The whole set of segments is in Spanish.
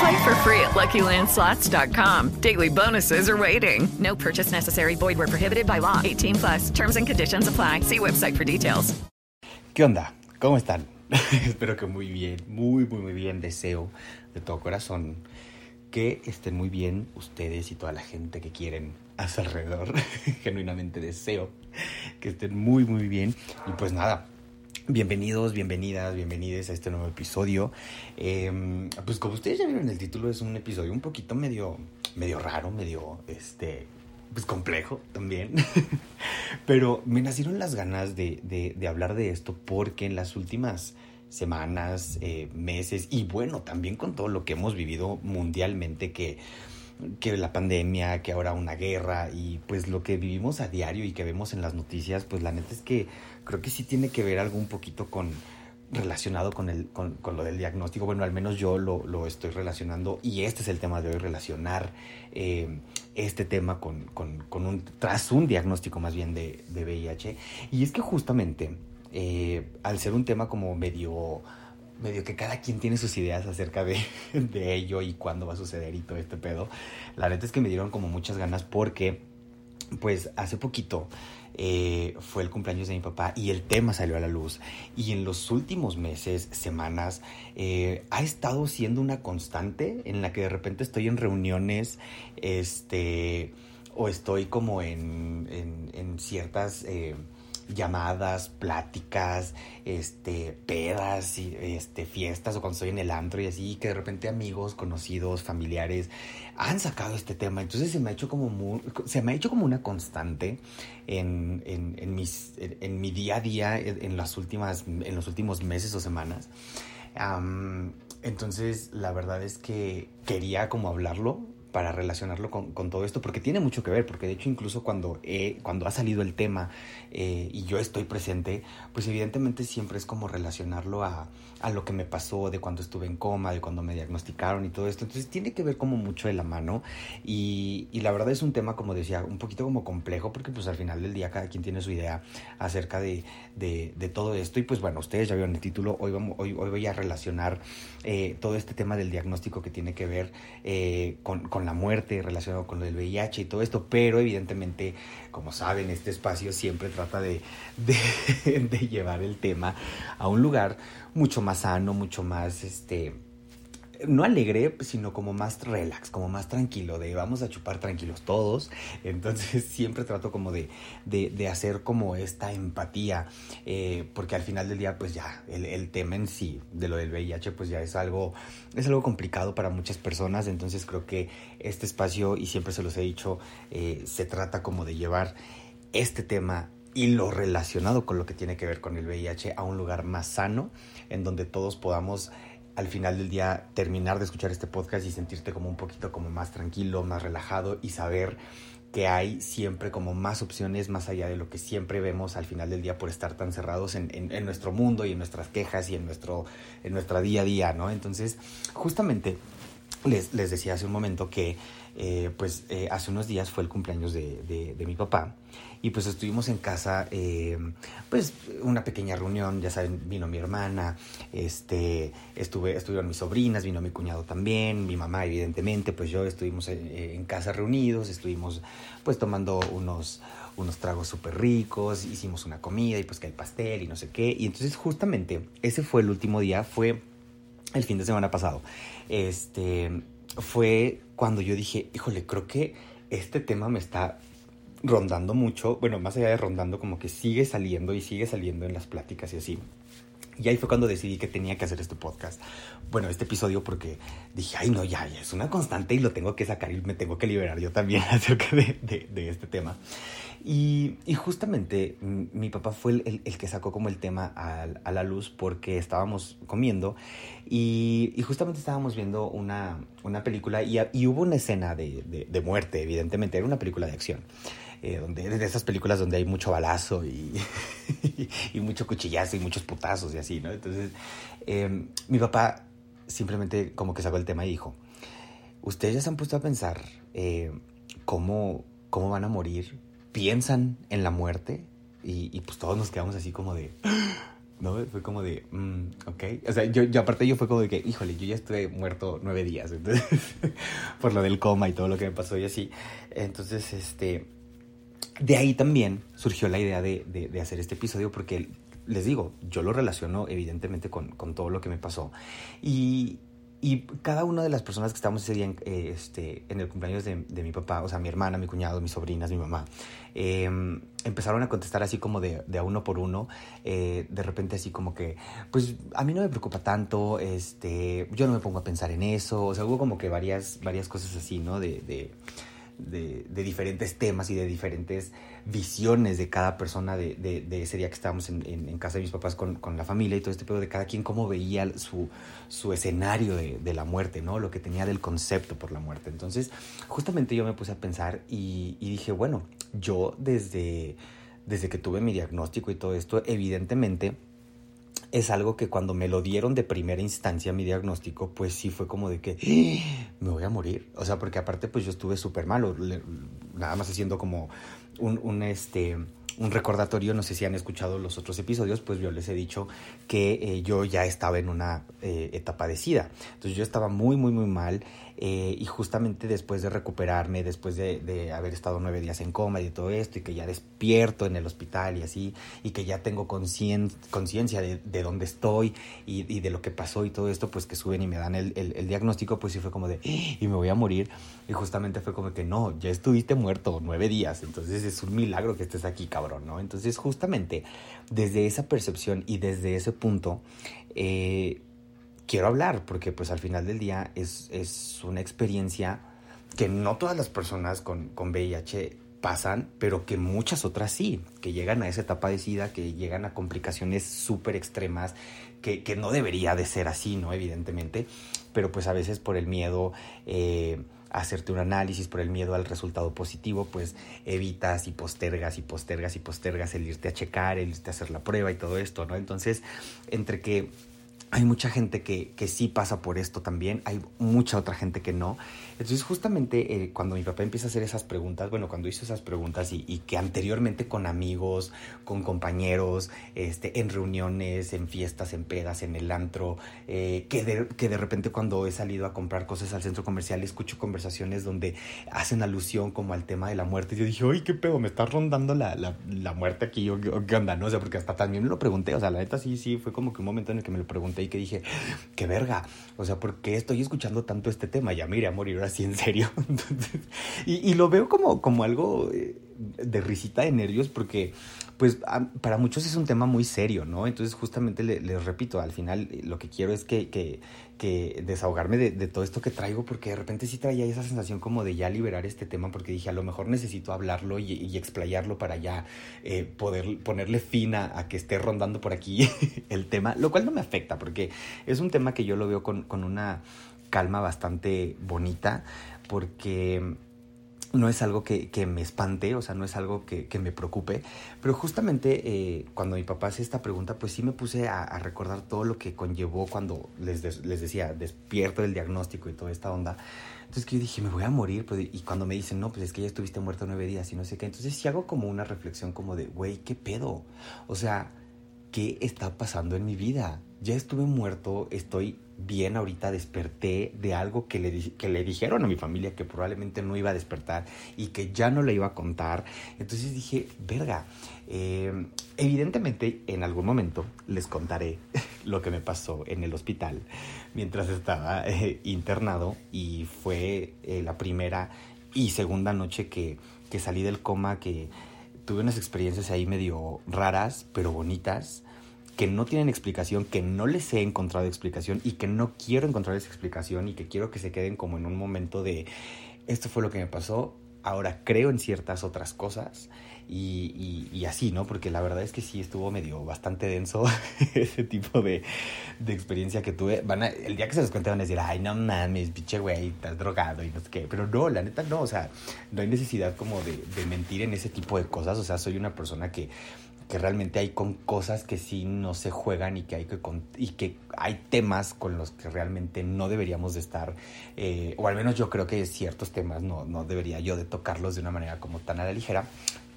Play for free at LuckyLandSlots.com. Daily bonuses are waiting. No purchase necessary. Void where prohibited by law. 18 plus. Terms and conditions apply. See website for details. ¿Qué onda? ¿Cómo están? Espero que muy bien, muy, muy, muy bien. Deseo de todo corazón que estén muy bien ustedes y toda la gente que quieren a su alrededor. Genuinamente deseo que estén muy, muy bien. Y pues nada, Bienvenidos, bienvenidas, bienvenidos a este nuevo episodio. Eh, pues como ustedes ya vieron el título, es un episodio un poquito medio, medio raro, medio, este, pues complejo también. Pero me nacieron las ganas de, hablar de esto porque en las últimas semanas, eh, meses y bueno, también con todo lo que hemos vivido mundialmente que que la pandemia, que ahora una guerra y pues lo que vivimos a diario y que vemos en las noticias, pues la neta es que creo que sí tiene que ver algo un poquito con relacionado con, el, con, con lo del diagnóstico. Bueno, al menos yo lo, lo, estoy relacionando y este es el tema de hoy, relacionar eh, este tema con, con, con, un, tras un diagnóstico más bien de, de VIH. Y es que justamente eh, al ser un tema como medio medio que cada quien tiene sus ideas acerca de, de, ello y cuándo va a suceder y todo este pedo. La neta es que me dieron como muchas ganas porque, pues, hace poquito eh, fue el cumpleaños de mi papá y el tema salió a la luz. Y en los últimos meses, semanas, eh, ha estado siendo una constante en la que de repente estoy en reuniones, este, o estoy como en, en, ciertas... Eh, llamadas, pláticas, este, pedas, y, este, fiestas o cuando estoy en el antro y así, que de repente amigos, conocidos, familiares han sacado este tema. Entonces se me ha hecho como se me ha hecho como una constante en, en, en mis, en, mi día a día en las últimas, en los últimos meses o semanas. Entonces la verdad es que quería como hablarlo para relacionarlo con, con, todo esto, porque tiene mucho que ver, porque de hecho incluso cuando, he, cuando ha salido el tema eh, y yo estoy presente, pues evidentemente siempre es como relacionarlo a, a, lo que me pasó, de cuando estuve en coma, de cuando me diagnosticaron y todo esto, entonces tiene que ver como mucho de la mano y, y la verdad es un tema, como decía, un poquito como complejo, porque pues al final del día cada quien tiene su idea acerca de, de, todo esto y pues bueno, ustedes ya vieron el título, hoy, vamos, hoy, hoy voy a relacionar eh, todo este tema del diagnóstico que tiene que ver eh, con, con la muerte relacionado con lo del VIH y todo esto, pero evidentemente, como saben, este espacio siempre trata de, de, llevar el tema a un lugar mucho más sano, mucho más, este, no alegre, sino como más relax, como más tranquilo, de vamos a chupar tranquilos todos. Entonces siempre trato como de, de, hacer como esta empatía, eh, porque al final del día pues ya el, el, tema en sí de lo del VIH pues ya es algo, es algo complicado para muchas personas, entonces creo que este espacio, y siempre se los he dicho, eh, se trata como de llevar este tema y lo relacionado con lo que tiene que ver con el VIH a un lugar más sano, en donde todos podamos al final del día terminar de escuchar este podcast y sentirte como un poquito como más tranquilo, más relajado y saber que hay siempre como más opciones más allá de lo que siempre vemos al final del día por estar tan cerrados en, en, nuestro mundo y en nuestras quejas y en nuestro en nuestra día a día, ¿no? Entonces, justamente les, les decía hace un momento que eh, pues eh, hace unos días fue el cumpleaños de, de, de mi papá y pues estuvimos en casa, eh, pues una pequeña reunión, ya saben, vino mi hermana, este, estuve, estuvieron mis sobrinas, vino mi cuñado también, mi mamá evidentemente, pues yo estuvimos en, en casa reunidos, estuvimos pues tomando unos, unos tragos súper ricos, hicimos una comida y pues que el pastel y no sé qué, y entonces justamente ese fue el último día, fue el fin de semana pasado, este, fue cuando yo dije, híjole, creo que este tema me está rondando mucho, bueno, más allá de rondando, como que sigue saliendo y sigue saliendo en las pláticas y así. Y ahí fue cuando decidí que tenía que hacer este podcast. Bueno, este episodio porque dije, ay no, ya, ya es una constante y lo tengo que sacar y me tengo que liberar yo también acerca de, de, de este tema. Y, y, justamente mi papá fue el, el, el, que sacó como el tema a, a, la luz porque estábamos comiendo y, y justamente estábamos viendo una, una película y, y, hubo una escena de, de, de, muerte, evidentemente, era una película de acción. Eh, donde, de esas películas donde hay mucho balazo y, y, mucho cuchillazo y muchos putazos y así, ¿no? Entonces, eh, mi papá simplemente como que sacó el tema y dijo, ustedes ya se han puesto a pensar eh, cómo, cómo van a morir piensan en la muerte y, y, pues todos nos quedamos así como de... ¿No? Fue como de, mm, ok. O sea, yo, yo, aparte yo fue como de que, híjole, yo ya estuve muerto nueve días, entonces, por lo del coma y todo lo que me pasó y así. Entonces, este, de ahí también surgió la idea de, de, hacer este episodio porque, les digo, yo lo relaciono evidentemente con, con todo lo que me pasó. Y, y cada una de las personas que estábamos ese día en, eh, este, en el cumpleaños de, de, mi papá, o sea, mi hermana, mi cuñado, mis sobrinas, mi mamá, eh, empezaron a contestar así como de, de a uno por uno, eh, de repente así como que, pues a mí no me preocupa tanto, este, yo no me pongo a pensar en eso, o sea, hubo como que varias, varias cosas así, ¿no? De, de, de, diferentes temas y de diferentes visiones de cada persona de, de, ese día que estábamos en, en, casa de mis papás con, con, la familia y todo este pedo de cada quien cómo veía su, su escenario de, de, la muerte, ¿no? Lo que tenía del concepto por la muerte. Entonces, justamente yo me puse a pensar y, y dije, bueno, yo desde, desde que tuve mi diagnóstico y todo esto, evidentemente es algo que cuando me lo dieron de primera instancia mi diagnóstico, pues sí fue como de que me voy a morir. O sea, porque aparte pues yo estuve súper malo, nada más haciendo como un, un, este, un recordatorio, no sé si han escuchado los otros episodios, pues yo les he dicho que eh, yo ya estaba en una eh, etapa de SIDA. Entonces yo estaba muy, muy, muy mal eh, y justamente después de recuperarme, después de, haber estado nueve días en coma y de todo esto, y que ya despierto en el hospital y así, y que ya tengo conciencia de, de, dónde estoy y, y, de lo que pasó y todo esto, pues que suben y me dan el, el, el diagnóstico, pues sí fue como de, ¡Ah! y me voy a morir. Y justamente fue como que no, ya estuviste muerto nueve días, entonces es un milagro que estés aquí, cabrón, ¿no? Entonces justamente desde esa percepción y desde ese punto, eh, quiero hablar, porque pues al final del día es, es una experiencia que no todas las personas con, con VIH pasan, pero que muchas otras sí, que llegan a esa etapa de SIDA, que llegan a complicaciones súper extremas, que, que, no debería de ser así, ¿no? Evidentemente, pero pues a veces por el miedo... Eh, hacerte un análisis por el miedo al resultado positivo, pues evitas y postergas y postergas y postergas el irte a checar, el irte a hacer la prueba y todo esto, ¿no? Entonces, entre que hay mucha gente que, que, sí pasa por esto también, hay mucha otra gente que no. Entonces justamente eh, cuando mi papá empieza a hacer esas preguntas, bueno, cuando hizo esas preguntas y, que anteriormente con amigos, con compañeros, este, en reuniones, en fiestas, en pedas, en el antro, eh, que, de, que de repente cuando he salido a comprar cosas al centro comercial escucho conversaciones donde hacen alusión como al tema de la muerte. Y yo dije, ¡ay, qué pedo! Me está rondando la, la, muerte aquí, ¿o qué onda? No o sea, porque hasta también me lo pregunté, o sea, la neta sí, sí, fue como que un momento en el que me lo pregunté y que dije, qué verga, o sea, ¿por qué estoy escuchando tanto este tema? Ya me iré a morir así en serio. Y, lo veo como, como algo de risita de nervios porque pues para muchos es un tema muy serio, ¿no? Entonces justamente les, repito, al final lo que quiero es que, que, desahogarme de, de, todo esto que traigo porque de repente sí traía esa sensación como de ya liberar este tema porque dije a lo mejor necesito hablarlo y, y explayarlo para ya eh, poder ponerle fin a, a, que esté rondando por aquí el tema, lo cual no me afecta porque es un tema que yo lo veo con, con una calma bastante bonita porque no es algo que, me espante, o sea, no es algo que, me preocupe, pero justamente eh, cuando mi papá hace esta pregunta, pues sí me puse a, recordar todo lo que conllevó cuando les, les, decía, despierto del diagnóstico y toda esta onda. Entonces que yo dije, me voy a morir, pues, y cuando me dicen, no, pues es que ya estuviste muerto nueve días y no sé qué, entonces sí hago como una reflexión como de, güey, ¿qué pedo? O sea, ¿qué está pasando en mi vida? Ya estuve muerto, estoy bien ahorita, desperté de algo que le, que le dijeron a mi familia que probablemente no iba a despertar y que ya no le iba a contar. Entonces dije, verga, eh, evidentemente en algún momento les contaré lo que me pasó en el hospital mientras estaba eh, internado y fue eh, la primera y segunda noche que, que salí del coma, que tuve unas experiencias ahí medio raras, pero bonitas que no tienen explicación, que no les he encontrado explicación y que no quiero encontrar esa explicación y que quiero que se queden como en un momento de esto fue lo que me pasó, ahora creo en ciertas otras cosas y, y, así, ¿no? Porque la verdad es que sí estuvo medio bastante denso ese tipo de, de experiencia que tuve. Van el día que se los cuente van a decir, ay, no mames, pinche güey, estás drogado y no sé qué. Pero no, la neta no, o sea, no hay necesidad como de, de mentir en ese tipo de cosas. O sea, soy una persona que que realmente hay con cosas que sí no se juegan y que hay que y que hay temas con los que realmente no deberíamos de estar eh, o al menos yo creo que ciertos temas no, no debería yo de tocarlos de una manera como tan a la ligera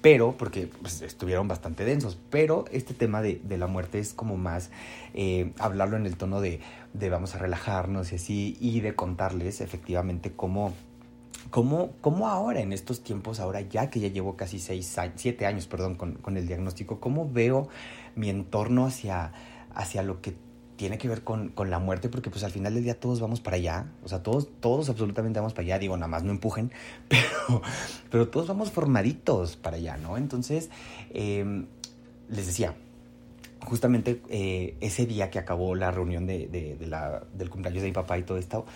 pero porque pues, estuvieron bastante densos pero este tema de, de la muerte es como más eh, hablarlo en el tono de, de vamos a relajarnos y así y de contarles efectivamente cómo ¿Cómo, ¿Cómo, ahora, en estos tiempos, ahora ya que ya llevo casi seis, siete años perdón, con, con, el diagnóstico, cómo veo mi entorno hacia, hacia lo que tiene que ver con, con, la muerte? Porque pues al final del día todos vamos para allá, o sea, todos, todos absolutamente vamos para allá, digo, nada más no empujen, pero, pero todos vamos formaditos para allá, ¿no? Entonces, eh, les decía, justamente eh, ese día que acabó la reunión de, de la, del cumpleaños de mi papá y todo esto,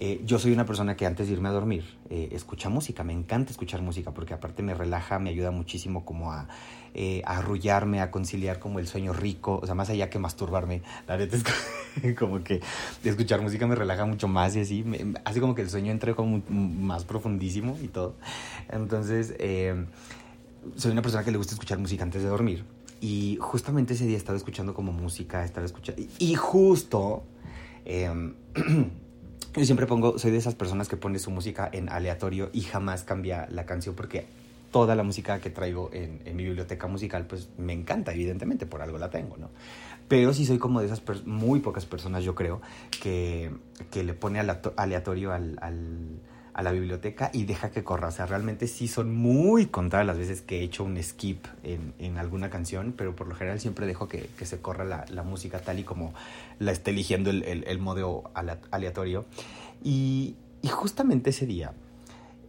eh, yo soy una persona que antes de irme a dormir eh, escucha música, me encanta escuchar música porque aparte me relaja, me ayuda muchísimo como a, eh, a arrullarme, a conciliar como el sueño rico, o sea, más allá que masturbarme, la verdad es como que escuchar música me relaja mucho más y así, me, hace como que el sueño entre como más profundísimo y todo. Entonces, soy una persona que le gusta escuchar música antes de dormir. Y justamente ese día estaba escuchando como música, estaba escuchando, y, y justo... Yo siempre pongo, soy de esas personas que pone su música en aleatorio y jamás cambia la canción porque toda la música que traigo en, en mi biblioteca musical pues me encanta, evidentemente, por algo la tengo, ¿no? Pero sí soy como de esas muy pocas personas, yo creo, que, que le pone aleatorio al, al a la biblioteca y deja que corra. O sea, realmente sí son muy contadas las veces que he hecho un skip en, en alguna canción, pero por lo general siempre dejo que, que se corra la, la, música tal y como la esté eligiendo el, el, modo aleatorio. Y, y justamente ese día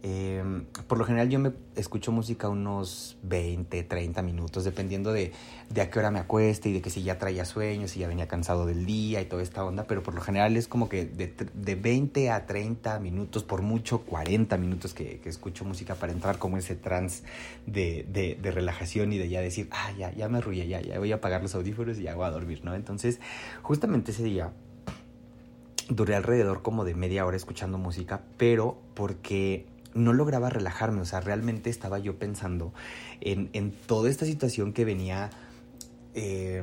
eh, por lo general yo me escucho música unos 20, 30 minutos, dependiendo de, de, a qué hora me acueste y de que si ya traía sueños, si ya venía cansado del día y toda esta onda, pero por lo general es como que de, de 20 a 30 minutos, por mucho 40 minutos que, que escucho música para entrar como ese trance de, de, relajación y de ya decir, ah, ya, ya me arrullé, ya, ya voy a apagar los audífonos y ya voy a dormir, ¿no? Entonces, justamente ese día duré alrededor como de media hora escuchando música, pero porque no lograba relajarme, o sea, realmente estaba yo pensando en, en toda esta situación que venía, eh,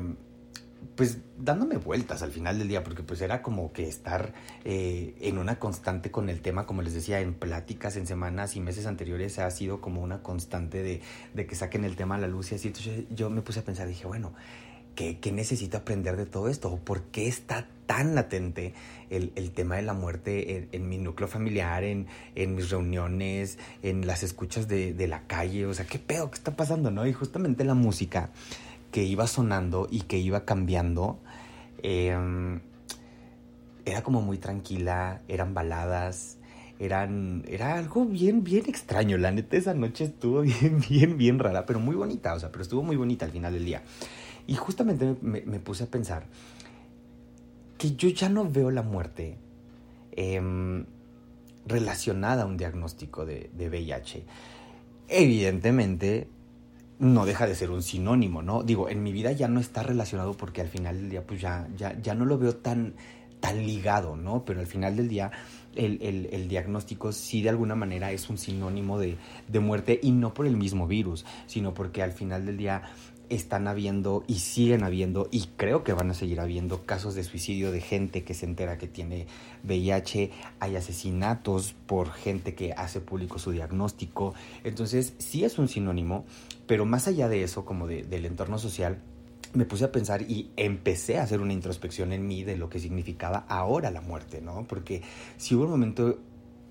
pues dándome vueltas al final del día, porque pues era como que estar eh, en una constante con el tema, como les decía, en pláticas, en semanas y meses anteriores ha sido como una constante de, de que saquen el tema a la luz y así, entonces yo me puse a pensar, dije, bueno, ¿qué, necesito aprender de todo esto? ¿Por qué está tan latente el, el tema de la muerte en, mi núcleo familiar, en, en, mis reuniones, en las escuchas de, de, la calle, o sea, ¿qué pedo? ¿Qué está pasando? ¿no? Y justamente la música que iba sonando y que iba cambiando, eh, era como muy tranquila, eran baladas, eran, era algo bien, bien extraño. La neta, esa noche estuvo bien, bien, bien rara, pero muy bonita, o sea, pero estuvo muy bonita al final del día. Y justamente me, puse a pensar, que yo ya no veo la muerte eh, relacionada a un diagnóstico de, de, VIH. Evidentemente, no deja de ser un sinónimo, ¿no? Digo, en mi vida ya no está relacionado porque al final del día, pues ya, ya, ya no lo veo tan, tan ligado, ¿no? Pero al final del día el, el, el, diagnóstico sí de alguna manera es un sinónimo de, de, muerte y no por el mismo virus, sino porque al final del día están habiendo y siguen habiendo y creo que van a seguir habiendo casos de suicidio de gente que se entera que tiene VIH, hay asesinatos por gente que hace público su diagnóstico, entonces sí es un sinónimo, pero más allá de eso, como de, del entorno social, me puse a pensar y empecé a hacer una introspección en mí de lo que significaba ahora la muerte, ¿no? Porque si hubo un momento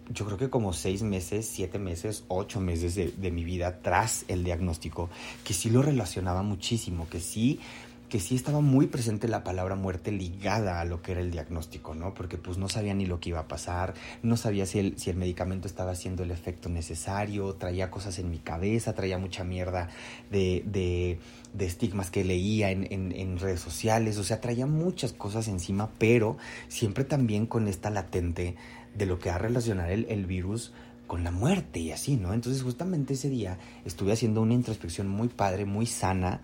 yo creo que como seis meses, siete meses, ocho meses de, de, mi vida tras el diagnóstico, que sí lo relacionaba muchísimo, que sí, que sí estaba muy presente la palabra muerte ligada a lo que era el diagnóstico, ¿no? Porque pues no sabía ni lo que iba a pasar, no sabía si el, si el medicamento estaba haciendo el efecto necesario, traía cosas en mi cabeza, traía mucha mierda de, de, de estigmas que leía en, en, en redes sociales, o sea, traía muchas cosas encima, pero siempre también con esta latente de lo que ha relacionar el, el, virus con la muerte y así, ¿no? Entonces justamente ese día estuve haciendo una introspección muy padre, muy sana,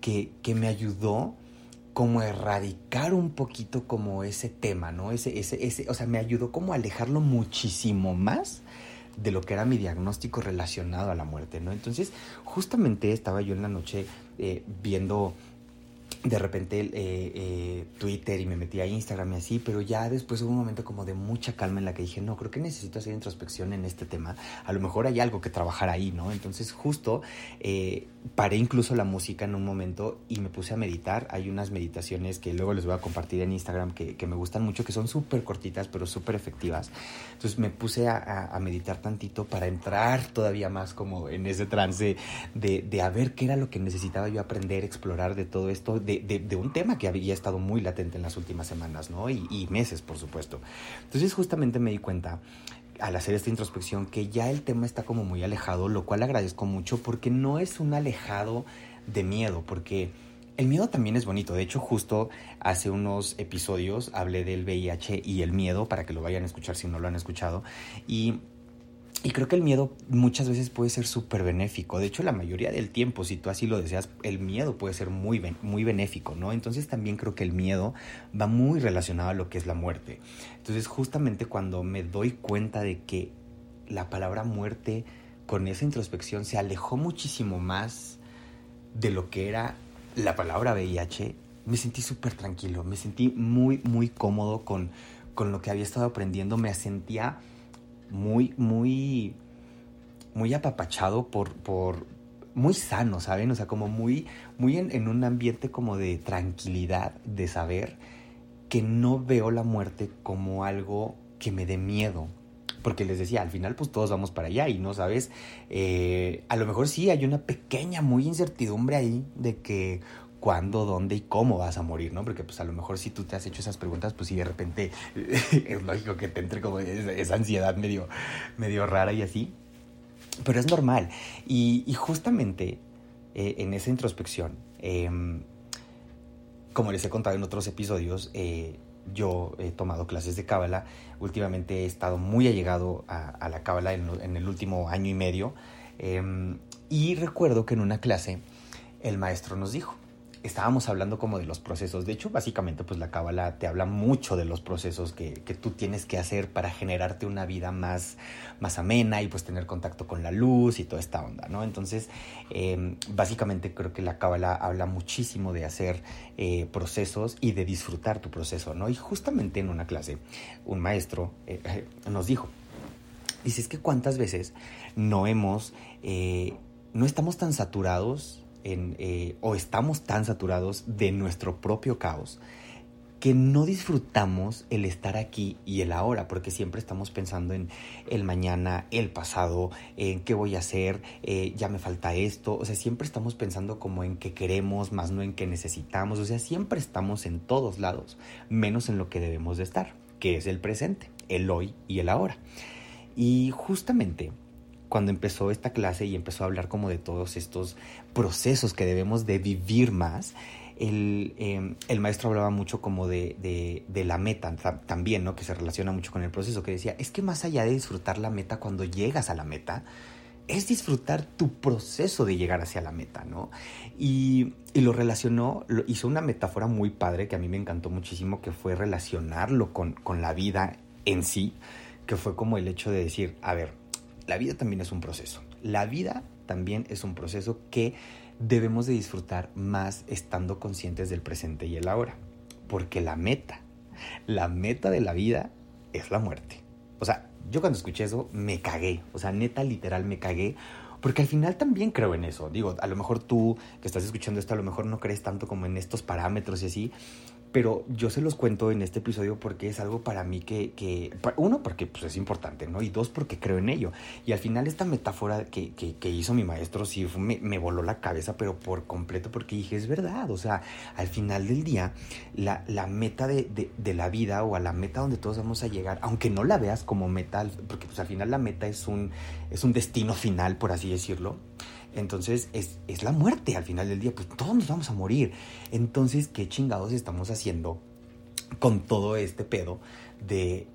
que, que me ayudó como a erradicar un poquito como ese tema, ¿no? Ese, ese, ese, o sea, me ayudó como a alejarlo muchísimo más de lo que era mi diagnóstico relacionado a la muerte, ¿no? Entonces, justamente estaba yo en la noche eh, viendo de repente eh, eh, Twitter y me metí a Instagram y así, pero ya después hubo un momento como de mucha calma en la que dije, no, creo que necesito hacer introspección en este tema, a lo mejor hay algo que trabajar ahí, ¿no? Entonces justo eh, paré incluso la música en un momento y me puse a meditar, hay unas meditaciones que luego les voy a compartir en Instagram que, que me gustan mucho, que son súper cortitas pero súper efectivas, entonces me puse a, a, meditar tantito para entrar todavía más como en ese trance de, de a ver qué era lo que necesitaba yo aprender, explorar de todo esto, de, un tema que había estado muy latente en las últimas semanas, ¿no? Y, y, meses, por supuesto. Entonces justamente me di cuenta al hacer esta introspección que ya el tema está como muy alejado, lo cual agradezco mucho porque no es un alejado de miedo, porque el miedo también es bonito. De hecho, justo hace unos episodios hablé del VIH y el miedo, para que lo vayan a escuchar si no lo han escuchado. Y y creo que el miedo muchas veces puede ser súper benéfico. De hecho, la mayoría del tiempo, si tú así lo deseas, el miedo puede ser muy, muy benéfico, ¿no? Entonces también creo que el miedo va muy relacionado a lo que es la muerte. Entonces justamente cuando me doy cuenta de que la palabra muerte con esa introspección se alejó muchísimo más de lo que era la palabra VIH, me sentí súper tranquilo, me sentí muy, muy cómodo con, con lo que había estado aprendiendo, me sentía muy, muy, muy apapachado por, por, muy sano, ¿saben? O sea, como muy, muy en, en, un ambiente como de tranquilidad, de saber que no veo la muerte como algo que me dé miedo. Porque les decía, al final pues todos vamos para allá y no sabes, eh, a lo mejor sí hay una pequeña, muy incertidumbre ahí de que cuándo, dónde y cómo vas a morir, ¿no? Porque pues a lo mejor si tú te has hecho esas preguntas, pues si de repente es lógico que te entre como esa ansiedad medio, medio rara y así. Pero es normal. Y, y justamente eh, en esa introspección, eh, como les he contado en otros episodios, eh, yo he tomado clases de cábala. Últimamente he estado muy allegado a, a la cábala en, en, el último año y medio. y recuerdo que en una clase el maestro nos dijo, estábamos hablando como de los procesos. De hecho, básicamente, pues la cábala te habla mucho de los procesos que, que, tú tienes que hacer para generarte una vida más, más amena y pues tener contacto con la luz y toda esta onda, ¿no? Entonces, eh, básicamente creo que la cábala habla muchísimo de hacer eh, procesos y de disfrutar tu proceso, ¿no? Y justamente en una clase, un maestro eh, nos dijo, dice, es que cuántas veces no hemos, eh, no estamos tan saturados en, eh, o estamos tan saturados de nuestro propio caos que no disfrutamos el estar aquí y el ahora, porque siempre estamos pensando en el mañana, el pasado, en qué voy a hacer, eh, ya me falta esto, o sea, siempre estamos pensando como en qué queremos, más no en qué necesitamos, o sea, siempre estamos en todos lados, menos en lo que debemos de estar, que es el presente, el hoy y el ahora. Y justamente cuando empezó esta clase y empezó a hablar como de todos estos procesos que debemos de vivir más, el, eh, el maestro hablaba mucho como de, de, la meta también, ¿no? Que se relaciona mucho con el proceso, que decía, es que más allá de disfrutar la meta cuando llegas a la meta, es disfrutar tu proceso de llegar hacia la meta, ¿no? Y, lo relacionó, hizo una metáfora muy padre que a mí me encantó muchísimo, que fue relacionarlo con, con la vida en sí, que fue como el hecho de decir, a ver, la vida también es un proceso. La vida también es un proceso que debemos de disfrutar más estando conscientes del presente y el ahora. Porque la meta, la meta de la vida es la muerte. O sea, yo cuando escuché eso me cagué. O sea, neta, literal, me cagué. Porque al final también creo en eso. Digo, a lo mejor tú que estás escuchando esto, a lo mejor no crees tanto como en estos parámetros y así. Pero yo se los cuento en este episodio porque es algo para mí que, uno, porque pues, es importante, ¿no? Y dos, porque creo en ello. Y al final esta metáfora que, hizo mi maestro sí me, voló la cabeza, pero por completo, porque dije, es verdad, o sea, al final del día, la, meta de, la vida o a la meta donde todos vamos a llegar, aunque no la veas como meta, porque pues al final la meta es un, es un destino final, por así decirlo, entonces es, es, la muerte al final del día, pues todos nos vamos a morir. Entonces, ¿qué chingados estamos haciendo con todo este pedo de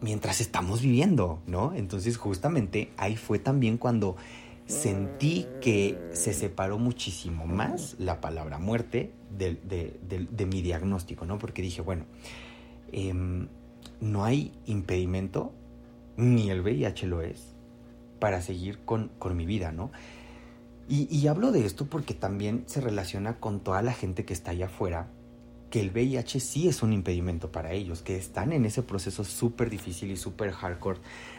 mientras estamos viviendo, ¿no? Entonces justamente ahí fue también cuando sentí que se separó muchísimo más la palabra muerte de, de, mi diagnóstico, ¿no? Porque dije, bueno, em, no hay impedimento, ni el VIH lo es, para seguir con, con mi vida, ¿no? Y, hablo de esto porque también se relaciona con toda la gente que está allá afuera, que el VIH sí es un impedimento para ellos, que están en ese proceso súper difícil y súper hardcore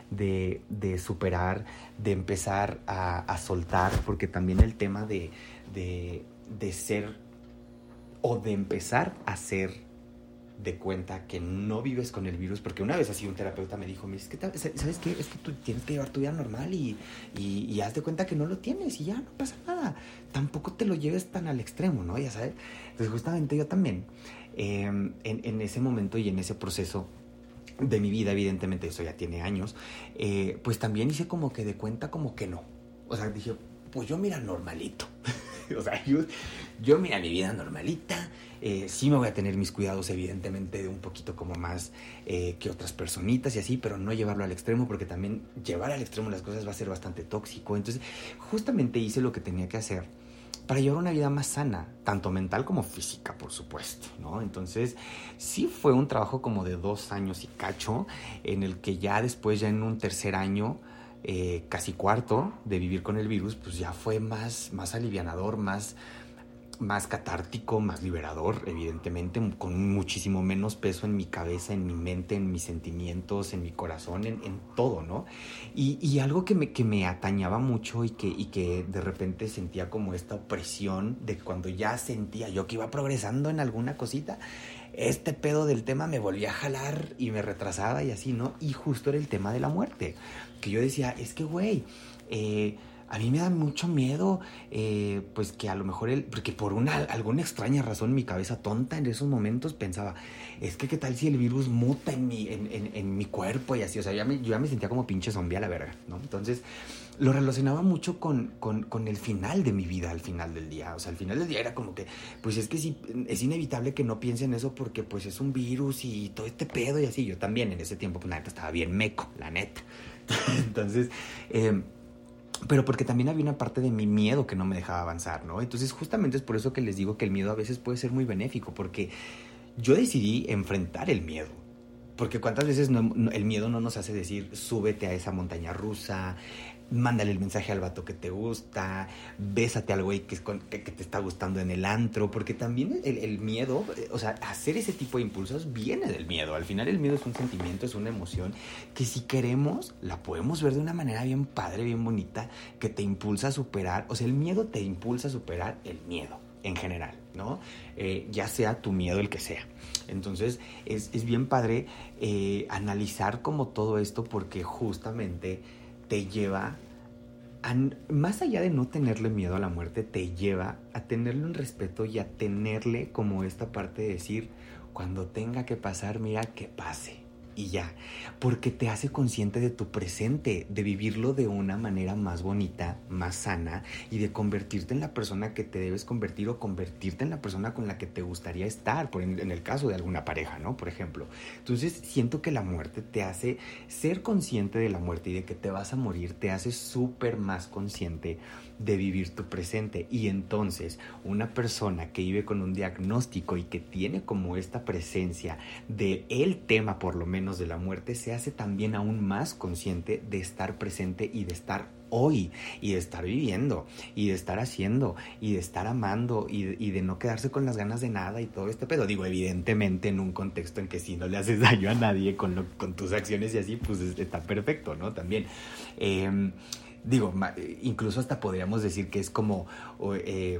de, superar, de empezar a, soltar, porque también el tema de, de ser o de empezar a ser de cuenta que no vives con el virus, porque una vez así un terapeuta me dijo, es que, ¿sabes qué? Es que tú tienes que llevar tu vida normal y, y, haz de cuenta que no lo tienes y ya no pasa nada. Tampoco te lo lleves tan al extremo, ¿no? Ya sabes. Entonces justamente yo también, em, en, ese momento y en ese proceso de mi vida, evidentemente eso ya tiene años, eh, pues también hice como que de cuenta como que no. O sea, dije, pues yo mira normalito. o sea, yo, mira mi vida normalita eh, sí me voy a tener mis cuidados, evidentemente, de un poquito como más eh, que otras personitas y así, pero no llevarlo al extremo, porque también llevar al extremo las cosas va a ser bastante tóxico. Entonces, justamente hice lo que tenía que hacer para llevar una vida más sana, tanto mental como física, por supuesto, ¿no? Entonces, sí fue un trabajo como de dos años y cacho, en el que ya después, ya en un tercer año, eh, casi cuarto de vivir con el virus, pues ya fue más, más alivianador, más más catártico, más liberador, evidentemente, con muchísimo menos peso en mi cabeza, en mi mente, en mis sentimientos, en mi corazón, en, todo, ¿no? Y, algo que me, que me atañaba mucho y que, y que de repente sentía como esta opresión de cuando ya sentía yo que iba progresando en alguna cosita, este pedo del tema me volvía a jalar y me retrasaba y así, ¿no? Y justo era el tema de la muerte, que yo decía, es que, güey, eh, a mí me da mucho miedo, eh, pues que a lo mejor él, porque por una alguna extraña razón mi cabeza tonta en esos momentos pensaba, es que qué tal si el virus muta en mi, en, mi cuerpo y así, o sea, ya me, yo ya me sentía como pinche zombie a la verga, ¿no? Entonces lo relacionaba mucho con, con, el final de mi vida, al final del día, o sea, al final del día era como que, pues es que sí, es inevitable que no piense en eso porque pues es un virus y todo este pedo y así, yo también en ese tiempo, pues la neta estaba bien meco, la neta. Entonces, eh, pero porque también había una parte de mi miedo que no me dejaba avanzar, ¿no? Entonces justamente es por eso que les digo que el miedo a veces puede ser muy benéfico, porque yo decidí enfrentar el miedo. Porque cuántas veces el miedo no nos hace decir, súbete a esa montaña rusa, mándale el mensaje al vato que te gusta, bésate al güey que, que, te está gustando en el antro, porque también el, miedo, eh, o sea, hacer ese tipo de impulsos viene del miedo. Al final el miedo es un sentimiento, es una emoción que si queremos la podemos ver de una manera bien padre, bien bonita, que te impulsa a superar, o sea, el miedo te impulsa a superar el miedo en general, ¿no? Eh, ya sea tu miedo el que sea. Entonces es, es bien padre eh, analizar como todo esto porque justamente te lleva, a, más allá de no tenerle miedo a la muerte, te lleva a tenerle un respeto y a tenerle como esta parte de decir, cuando tenga que pasar, mira que pase, y ya, porque te hace consciente de tu presente, de vivirlo de una manera más bonita, más sana y de convertirte en la persona que te debes convertir o convertirte en la persona con la que te gustaría estar, por en, en el caso de alguna pareja, ¿no? Por ejemplo. Entonces, siento que la muerte te hace ser consciente de la muerte y de que te vas a morir, te hace súper más consciente de vivir tu presente. Y entonces, una persona que vive con un diagnóstico y que tiene como esta presencia de el tema, por lo menos, de la muerte, se hace también aún más consciente de estar presente y de estar hoy y de estar viviendo y de estar haciendo y de estar amando y de, y de, no quedarse con las ganas de nada y todo este pedo. Digo, evidentemente en un contexto en que si no le haces daño a nadie con, lo, con tus acciones y así, pues está perfecto, ¿no? También. Eh, digo, incluso hasta podríamos decir que es como... Eh,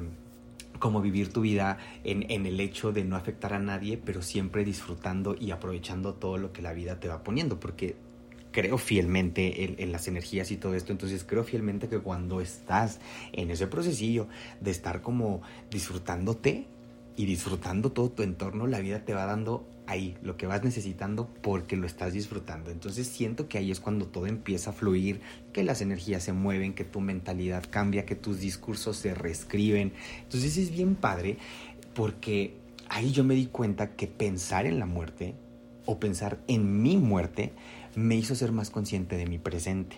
como vivir tu vida en, en, el hecho de no afectar a nadie, pero siempre disfrutando y aprovechando todo lo que la vida te va poniendo, porque creo fielmente en, en, las energías y todo esto, entonces creo fielmente que cuando estás en ese procesillo de estar como disfrutándote y disfrutando todo tu entorno, la vida te va dando ahí lo que vas necesitando porque lo estás disfrutando. Entonces siento que ahí es cuando todo empieza a fluir, que las energías se mueven, que tu mentalidad cambia, que tus discursos se reescriben. Entonces es bien padre porque ahí yo me di cuenta que pensar en la muerte o pensar en mi muerte me hizo ser más consciente de mi presente.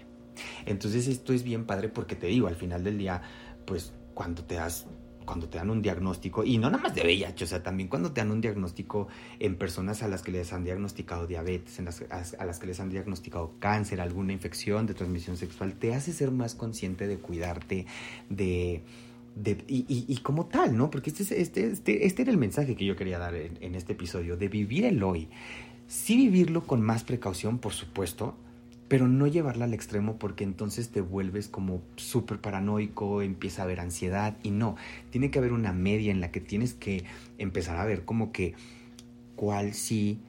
Entonces esto es bien padre porque te digo, al final del día, pues cuando te das cuando te dan un diagnóstico, y no nada más de VIH, o sea, también cuando te dan un diagnóstico en personas a las que les han diagnosticado diabetes, en las, a, las que les han diagnosticado cáncer, alguna infección de transmisión sexual, te hace ser más consciente de cuidarte, de... de y, y, y, como tal, ¿no? Porque este, este, este, este era el mensaje que yo quería dar en, en este episodio, de vivir el hoy. Sí vivirlo con más precaución, por supuesto, pero no llevarla al extremo porque entonces te vuelves como súper paranoico, empieza a haber ansiedad y no, tiene que haber una media en la que tienes que empezar a ver como que cuál sí,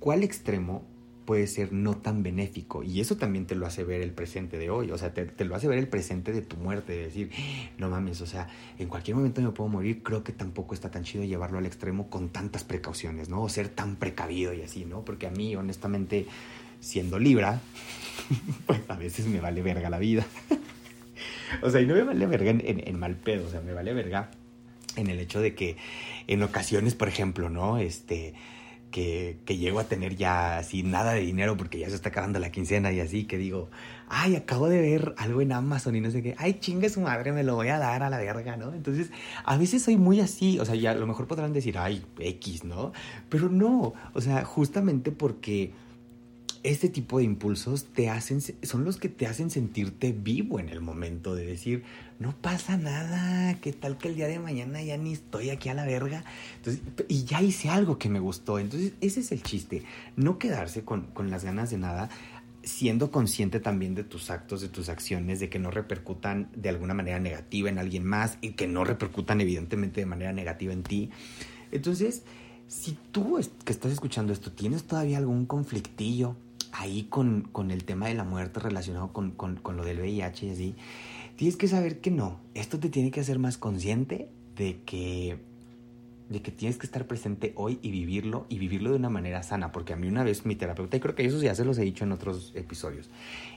cuál extremo puede ser no tan benéfico y eso también te lo hace ver el presente de hoy, o sea, te, te, lo hace ver el presente de tu muerte, de decir, no mames, o sea, en cualquier momento me puedo morir, creo que tampoco está tan chido llevarlo al extremo con tantas precauciones, ¿no? O ser tan precavido y así, ¿no? Porque a mí, honestamente, siendo Libra, pues a veces me vale verga la vida. o sea, y no me vale verga en, en, mal pedo, o sea, me vale verga en el hecho de que en ocasiones, por ejemplo, ¿no? Este, que, que llego a tener ya así nada de dinero porque ya se está acabando la quincena y así, que digo, ay, acabo de ver algo en Amazon y no sé qué, ay, chingue su madre, me lo voy a dar a la verga, ¿no? Entonces, a veces soy muy así, o sea, ya a lo mejor podrán decir, ay, X, ¿no? Pero no, o sea, justamente porque este tipo de impulsos te hacen, son los que te hacen sentirte vivo en el momento de decir, no pasa nada, qué tal que el día de mañana ya ni estoy aquí a la verga. Y ya hice algo que me gustó. Entonces, ese es el chiste, no quedarse con, con las ganas de nada, siendo consciente también de tus actos, de tus acciones, de que no repercutan de alguna manera negativa en alguien más y que no repercutan evidentemente de manera negativa en ti. Entonces, si tú que estás escuchando esto tienes todavía algún conflictillo, ahí con, con, el tema de la muerte relacionado con, con, con, lo del VIH y así, tienes que saber que no, esto te tiene que hacer más consciente de que, de que tienes que estar presente hoy y vivirlo y vivirlo de una manera sana, porque a mí una vez mi terapeuta, y creo que eso ya se los he dicho en otros episodios,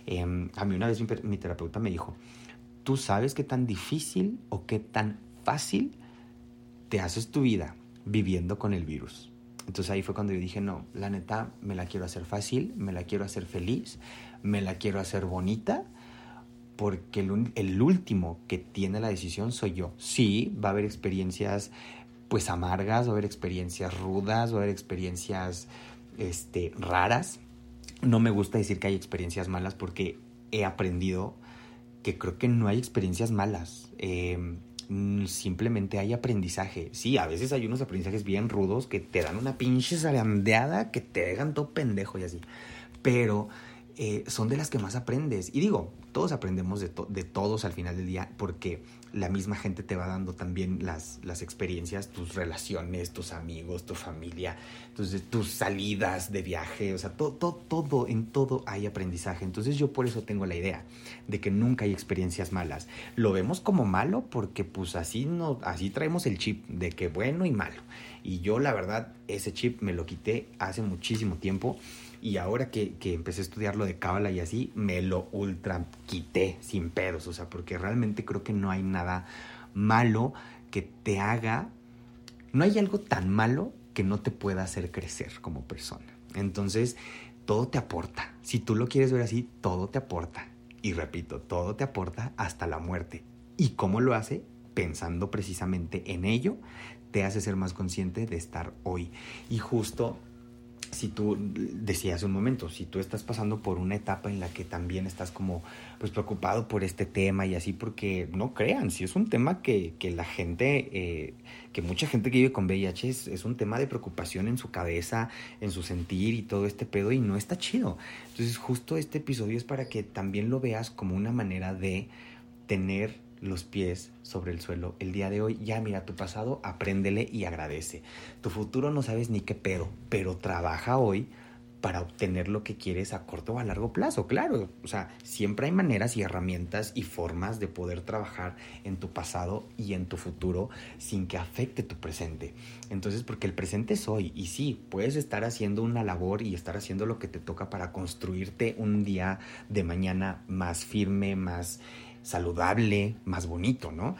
eh, a mí una vez mi, mi terapeuta me dijo, tú sabes qué tan difícil o qué tan fácil te haces tu vida viviendo con el virus. Entonces ahí fue cuando yo dije, no, la neta, me la quiero hacer fácil, me la quiero hacer feliz, me la quiero hacer bonita, porque el, el, último que tiene la decisión soy yo. Sí, va a haber experiencias pues amargas, va a haber experiencias rudas, va a haber experiencias este, raras. No me gusta decir que hay experiencias malas porque he aprendido que creo que no hay experiencias malas. Eh, simplemente hay aprendizaje. Sí, a veces hay unos aprendizajes bien rudos que te dan una pinche zarandeada que te dejan todo pendejo y así. Pero eh, son de las que más aprendes. Y digo, todos aprendemos de, de, todos al final del día porque la misma gente te va dando también las, las experiencias, tus relaciones, tus amigos, tu familia, tus salidas de viaje, o sea, todo, todo, todo, en todo hay aprendizaje. Entonces yo por eso tengo la idea de que nunca hay experiencias malas. Lo vemos como malo porque pues así, no, así traemos el chip de que bueno y malo. Y yo la verdad ese chip me lo quité hace muchísimo tiempo y ahora que, que empecé a estudiar lo de Cábala y así, me lo ultra quité sin pedos. O sea, porque realmente creo que no hay nada malo que te haga. No hay algo tan malo que no te pueda hacer crecer como persona. Entonces, todo te aporta. Si tú lo quieres ver así, todo te aporta. Y repito, todo te aporta hasta la muerte. ¿Y cómo lo hace? Pensando precisamente en ello, te hace ser más consciente de estar hoy. Y justo si tú decías un momento, si tú estás pasando por una etapa en la que también estás como pues preocupado por este tema y así, porque no crean, si es un tema que, que la gente, eh, que mucha gente que vive con VIH es, es, un tema de preocupación en su cabeza, en su sentir y todo este pedo y no está chido. Entonces justo este episodio es para que también lo veas como una manera de tener los pies sobre el suelo el día de hoy. Ya mira tu pasado, apréndele y agradece. Tu futuro no sabes ni qué pedo, pero trabaja hoy para obtener lo que quieres a corto o a largo plazo, claro. O sea, siempre hay maneras y herramientas y formas de poder trabajar en tu pasado y en tu futuro sin que afecte tu presente. Entonces, porque el presente es hoy y sí, puedes estar haciendo una labor y estar haciendo lo que te toca para construirte un día de mañana más firme, más saludable, más bonito, ¿no?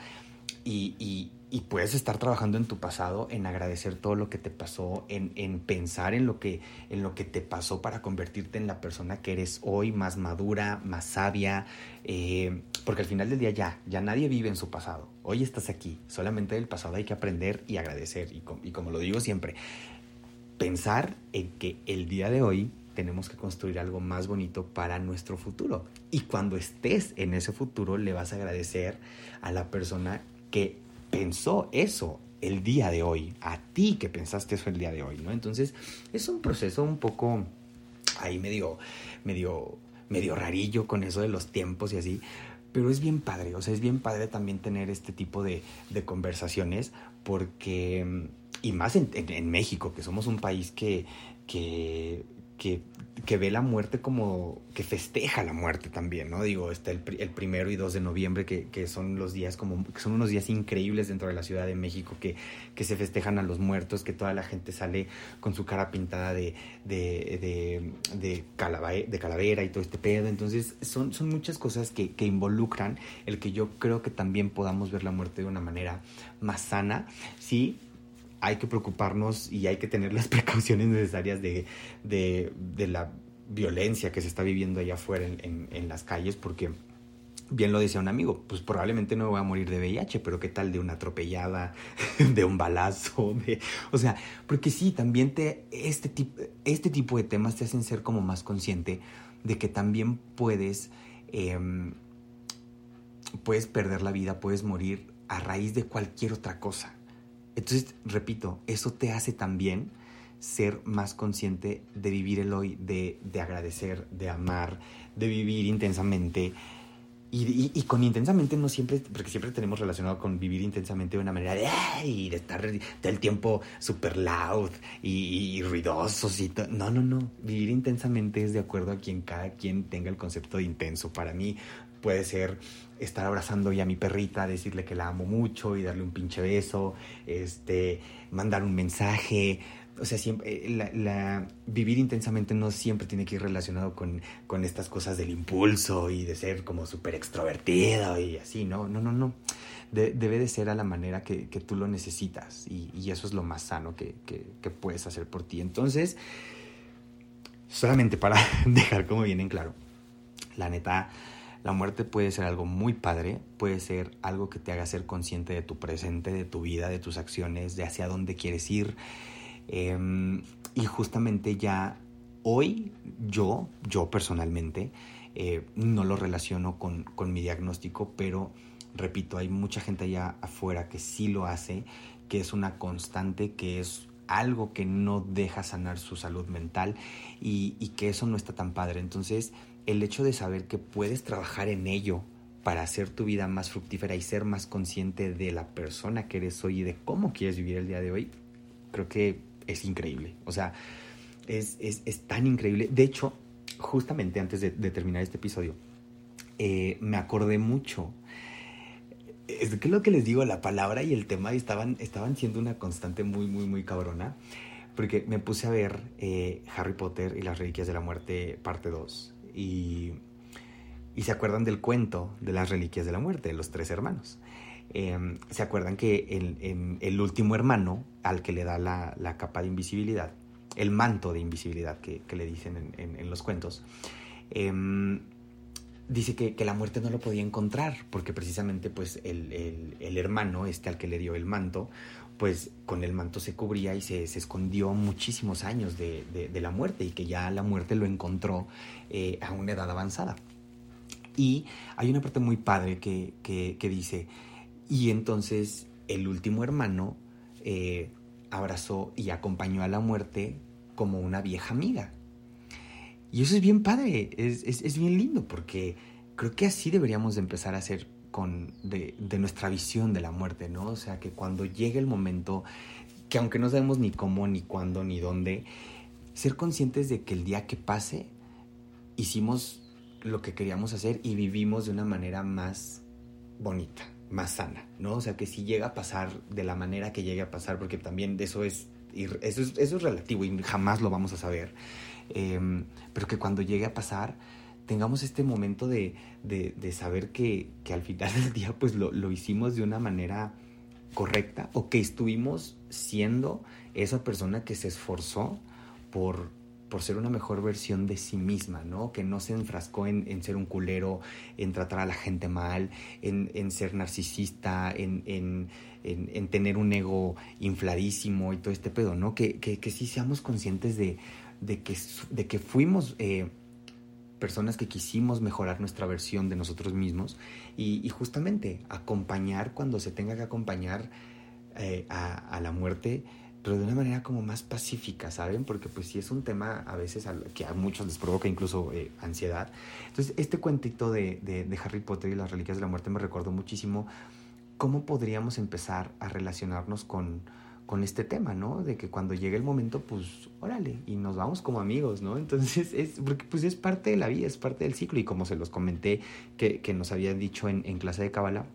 Y, y, y, puedes estar trabajando en tu pasado, en agradecer todo lo que te pasó, en, en, pensar en lo, que, en lo que te pasó para convertirte en la persona que eres hoy, más madura, más sabia, eh, porque al final del día ya, ya nadie vive en su pasado. Hoy estás aquí, solamente del pasado hay que aprender y agradecer. Y, y como lo digo siempre, pensar en que el día de hoy tenemos que construir algo más bonito para nuestro futuro. Y cuando estés en ese futuro, le vas a agradecer a la persona que pensó eso el día de hoy, a ti que pensaste eso el día de hoy, ¿no? Entonces, es un proceso un poco ahí medio, medio, medio rarillo con eso de los tiempos y así, pero es bien padre, o sea, es bien padre también tener este tipo de, de conversaciones porque, y más en, en, en México, que somos un país que, que que, que, ve la muerte como que festeja la muerte también, ¿no? Digo, está el, el primero y 2 de noviembre, que, que, son los días como, que son unos días increíbles dentro de la Ciudad de México, que, que se festejan a los muertos, que toda la gente sale con su cara pintada de, de, de, de, calavera, de calavera y todo este pedo. Entonces, son, son muchas cosas que, que involucran el que yo creo que también podamos ver la muerte de una manera más sana, sí, hay que preocuparnos y hay que tener las precauciones necesarias de, de, de la violencia que se está viviendo allá afuera en, en, las calles, porque bien lo decía un amigo, pues probablemente no voy a morir de VIH, pero qué tal de una atropellada, de un balazo, de, o sea, porque sí, también te, este, tipo, este tipo de temas te hacen ser como más consciente de que también puedes, eh, puedes perder la vida, puedes morir a raíz de cualquier otra cosa. Entonces, repito, eso te hace también ser más consciente de vivir el hoy, de, de agradecer, de amar, de vivir intensamente. Y, y, con intensamente no siempre, porque siempre tenemos relacionado con vivir intensamente de una manera de, ay, de estar todo el tiempo súper loud y, y, ruidosos y todo. No, no, no. Vivir intensamente es de acuerdo a quien cada quien tenga el concepto de intenso. Para mí puede ser estar abrazando ya a mi perrita, decirle que la amo mucho y darle un pinche beso, este, mandar un mensaje. O sea, siempre, la, la, vivir intensamente no siempre tiene que ir relacionado con, con estas cosas del impulso y de ser como súper extrovertido y así, ¿no? No, no, no. De, debe de ser a la manera que, que tú lo necesitas y, y, eso es lo más sano que, que, que puedes hacer por ti. Entonces, solamente para dejar como bien en claro, la neta, la muerte puede ser algo muy padre, puede ser algo que te haga ser consciente de tu presente, de tu vida, de tus acciones, de hacia dónde quieres ir. Eh, y justamente ya hoy yo, yo personalmente, eh, no lo relaciono con, con mi diagnóstico, pero repito, hay mucha gente allá afuera que sí lo hace, que es una constante, que es algo que no deja sanar su salud mental y que eso no está tan padre. Entonces, el hecho de saber que puedes trabajar en ello para hacer tu vida más fructífera y ser más consciente de la persona que eres hoy y de cómo quieres vivir el día de hoy, creo que es increíble. O sea, es, tan increíble. De hecho, justamente antes de, terminar este episodio, eh, me acordé mucho. Es que lo que les digo, la palabra y el tema estaban, estaban siendo una constante muy, muy, muy cabrona. Porque me puse a ver eh, Harry Potter y las Reliquias de la Muerte, parte 2. Y y se acuerdan del cuento de las reliquias de la muerte, de los tres hermanos. Em, se acuerdan que el, último hermano al que le da la, la, capa de invisibilidad, el manto de invisibilidad que, que le dicen en, en, los cuentos, em, dice que, que, la muerte no lo podía encontrar porque precisamente pues el, el, hermano, este al que le dio el manto, pues con el manto se cubría y se, escondió muchísimos años de, de, la muerte y que ya la muerte lo encontró eh, a una edad avanzada. Y hay una parte muy padre que, dice, y entonces el último hermano eh, abrazó y acompañó a la muerte como una vieja amiga. Y eso es bien padre, es, bien lindo, porque creo que así deberíamos de empezar a hacer con, de, de, nuestra visión de la muerte, ¿no? O sea, que cuando llegue el momento, que aunque no sabemos ni cómo, ni cuándo, ni dónde, ser conscientes de que el día que pase, hicimos lo que queríamos hacer y vivimos de una manera más bonita, más sana, ¿no? O sea, que si llega a pasar de la manera que llegue a pasar, porque también eso es, eso es, eso es relativo y jamás lo vamos a saber, em, pero que cuando llegue a pasar tengamos este momento de, de, saber que, que, al final del día pues lo, lo hicimos de una manera correcta o que estuvimos siendo esa persona que se esforzó por por ser una mejor versión de sí misma, ¿no? Que no se enfrascó en, ser un culero, en tratar a la gente mal, en, ser narcisista, en, tener un ego infladísimo y todo este pedo, ¿no? Que, que, sí seamos conscientes de, que, de que fuimos eh, personas que quisimos mejorar nuestra versión de nosotros mismos y, justamente acompañar cuando se tenga que acompañar eh, a la muerte pero de una manera como más pacífica, ¿saben? Porque pues sí es un tema a veces que a muchos les provoca incluso eh, ansiedad. Entonces, este cuentito de, de, Harry Potter y las Reliquias de la Muerte me recordó muchísimo cómo podríamos empezar a relacionarnos con, con este tema, ¿no? De que cuando llegue el momento, pues, órale, y nos vamos como amigos, ¿no? Entonces, es, porque pues es parte de la vida, es parte del ciclo, y como se los comenté que, que nos habían dicho en, en clase de Cábala,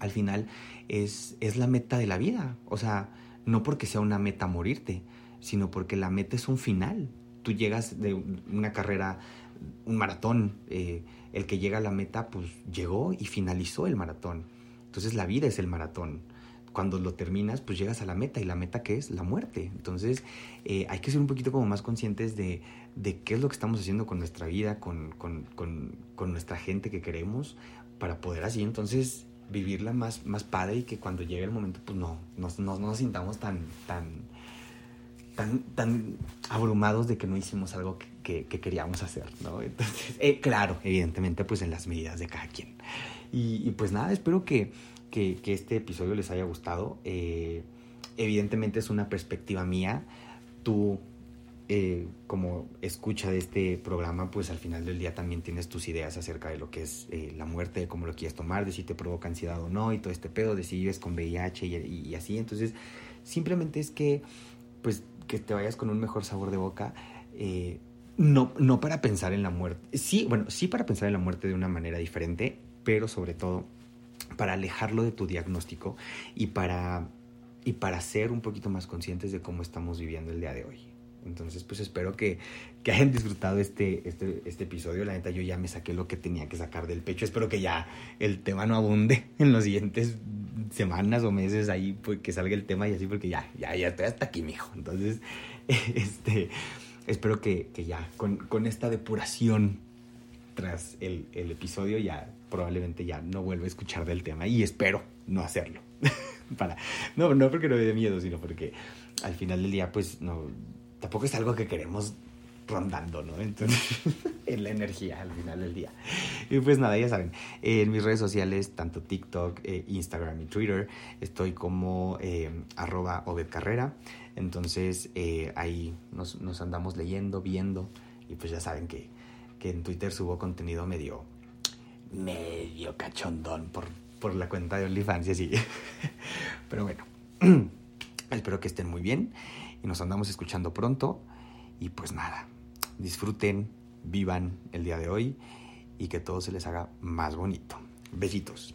al final es, es la meta de la vida, o sea, no porque sea una meta morirte, sino porque la meta es un final. Tú llegas de una carrera, un maratón, eh, el que llega a la meta, pues llegó y finalizó el maratón. Entonces la vida es el maratón. Cuando lo terminas, pues llegas a la meta y la meta que es la muerte. Entonces eh, hay que ser un poquito como más conscientes de, de, qué es lo que estamos haciendo con nuestra vida, con, con, con, nuestra gente que queremos, para poder así entonces vivirla más, más padre y que cuando llegue el momento, pues no, no, no, nos sintamos tan, tan, tan, tan abrumados de que no hicimos algo que, que, queríamos hacer, ¿no? Entonces, eh, claro, evidentemente, pues en las medidas de cada quien. Y, pues nada, espero que, que, este episodio les haya gustado. Eh, evidentemente es una perspectiva mía. Tú eh, como escucha de este programa, pues al final del día también tienes tus ideas acerca de lo que es eh, la muerte, de cómo lo quieres tomar, de si te provoca ansiedad o no, y todo este pedo, de si vives con VIH y, así. Entonces, simplemente es que, pues, que te vayas con un mejor sabor de boca. No, no para pensar en la muerte. Sí, bueno, sí para pensar en la muerte de una manera diferente, pero sobre todo para alejarlo de tu diagnóstico y para, y para ser un poquito más conscientes de cómo estamos viviendo el día de hoy. Entonces, pues espero que, que hayan disfrutado este, este, este, episodio. La neta, yo ya me saqué lo que tenía que sacar del pecho. Espero que ya el tema no abunde en los siguientes semanas o meses ahí, pues, que salga el tema y así, porque ya, ya, ya estoy hasta aquí, mijo. Entonces, este, espero que, que ya con, con, esta depuración tras el, el episodio ya probablemente ya no vuelva a escuchar del tema y espero no hacerlo. Para, no, no porque no me dé miedo, sino porque al final del día, pues no tampoco es algo que queremos rondando, ¿no? Entonces, en la energía al final del día. Y pues nada, ya saben, en mis redes sociales, tanto TikTok, eh, Instagram y Twitter, estoy como eh, arroba obedcarrera. Entonces, eh, ahí nos, nos, andamos leyendo, viendo, y pues ya saben que, que en Twitter subo contenido medio medio cachondón por, por la cuenta de OnlyFans y así. Pero bueno, espero que estén muy bien y nos andamos escuchando pronto. Y pues nada, disfruten, vivan el día de hoy y que todo se les haga más bonito. Besitos.